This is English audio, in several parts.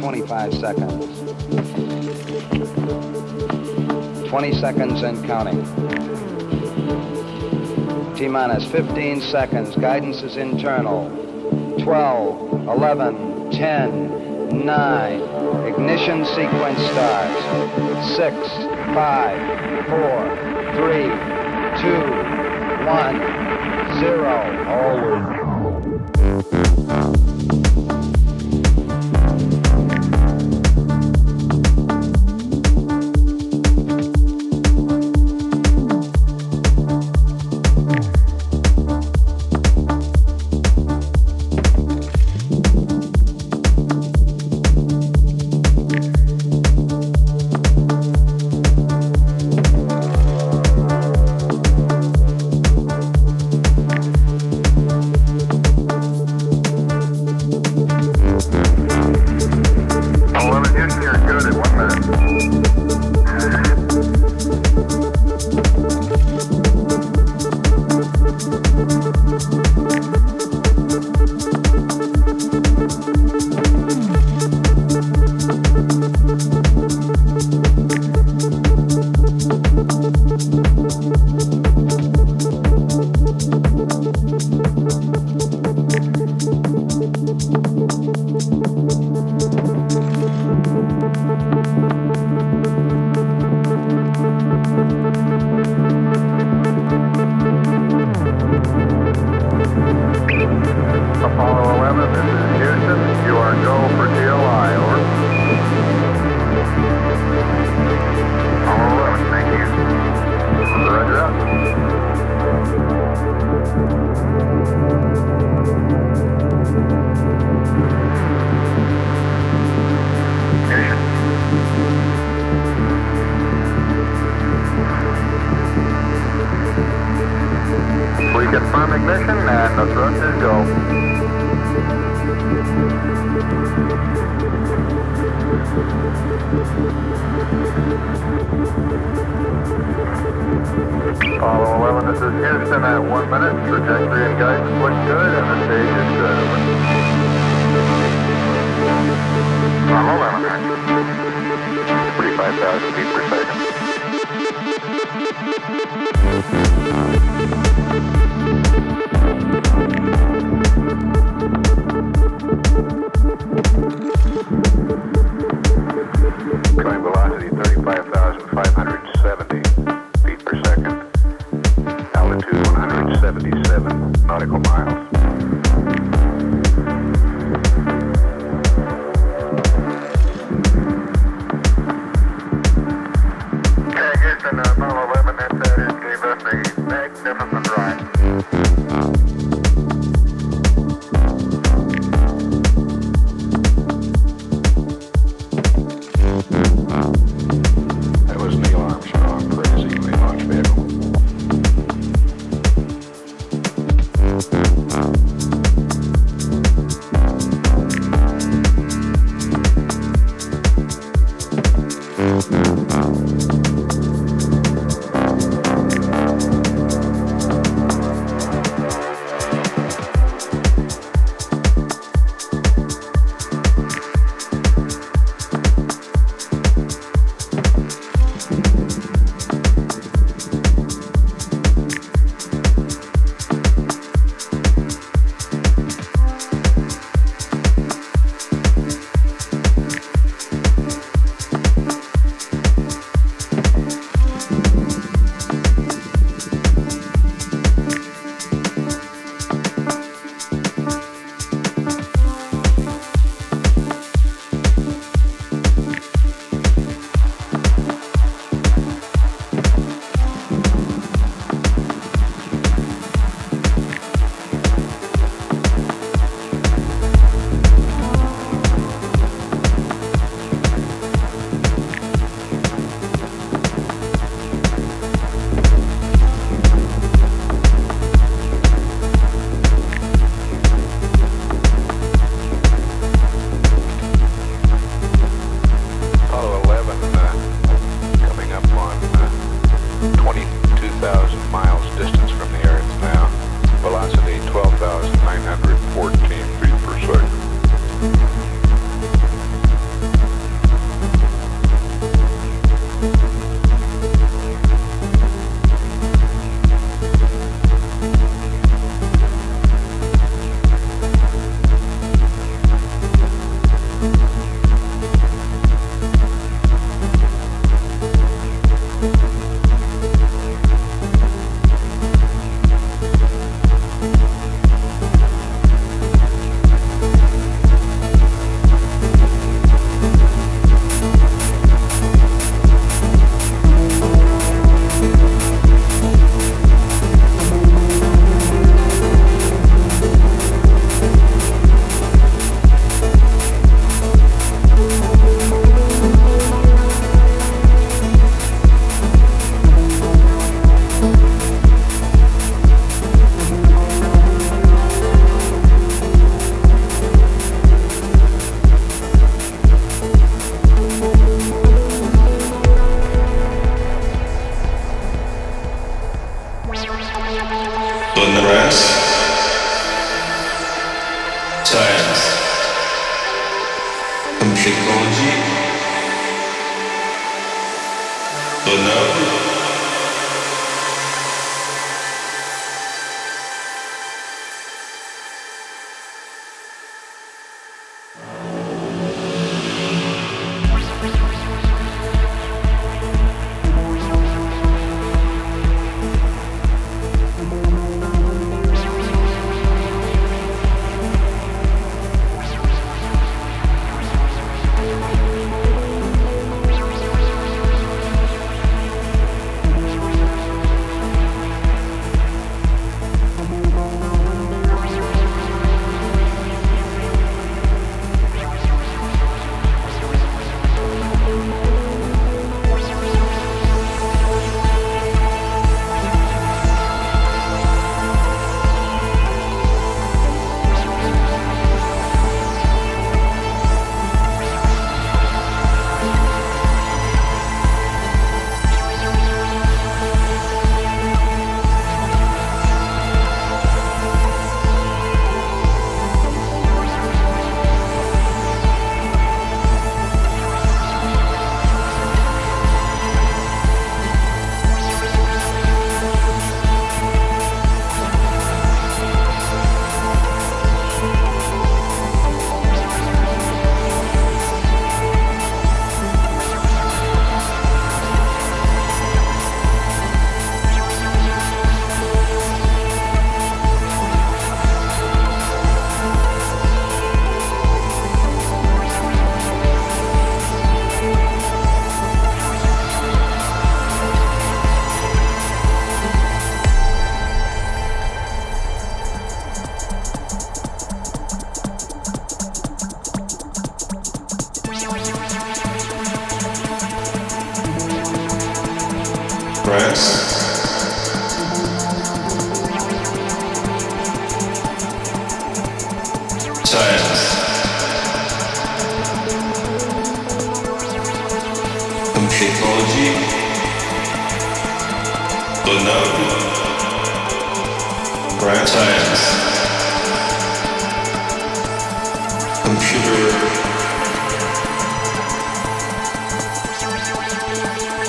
25 seconds. 20 seconds and counting. T minus 15 seconds. Guidance is internal. 12, 11, 10, 9. Ignition sequence starts. 6, 5, 4, 3, 2, 1, 0. All miles.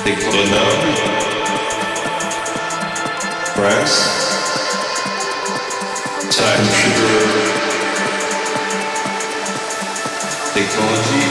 They put it Time sugar. Technology.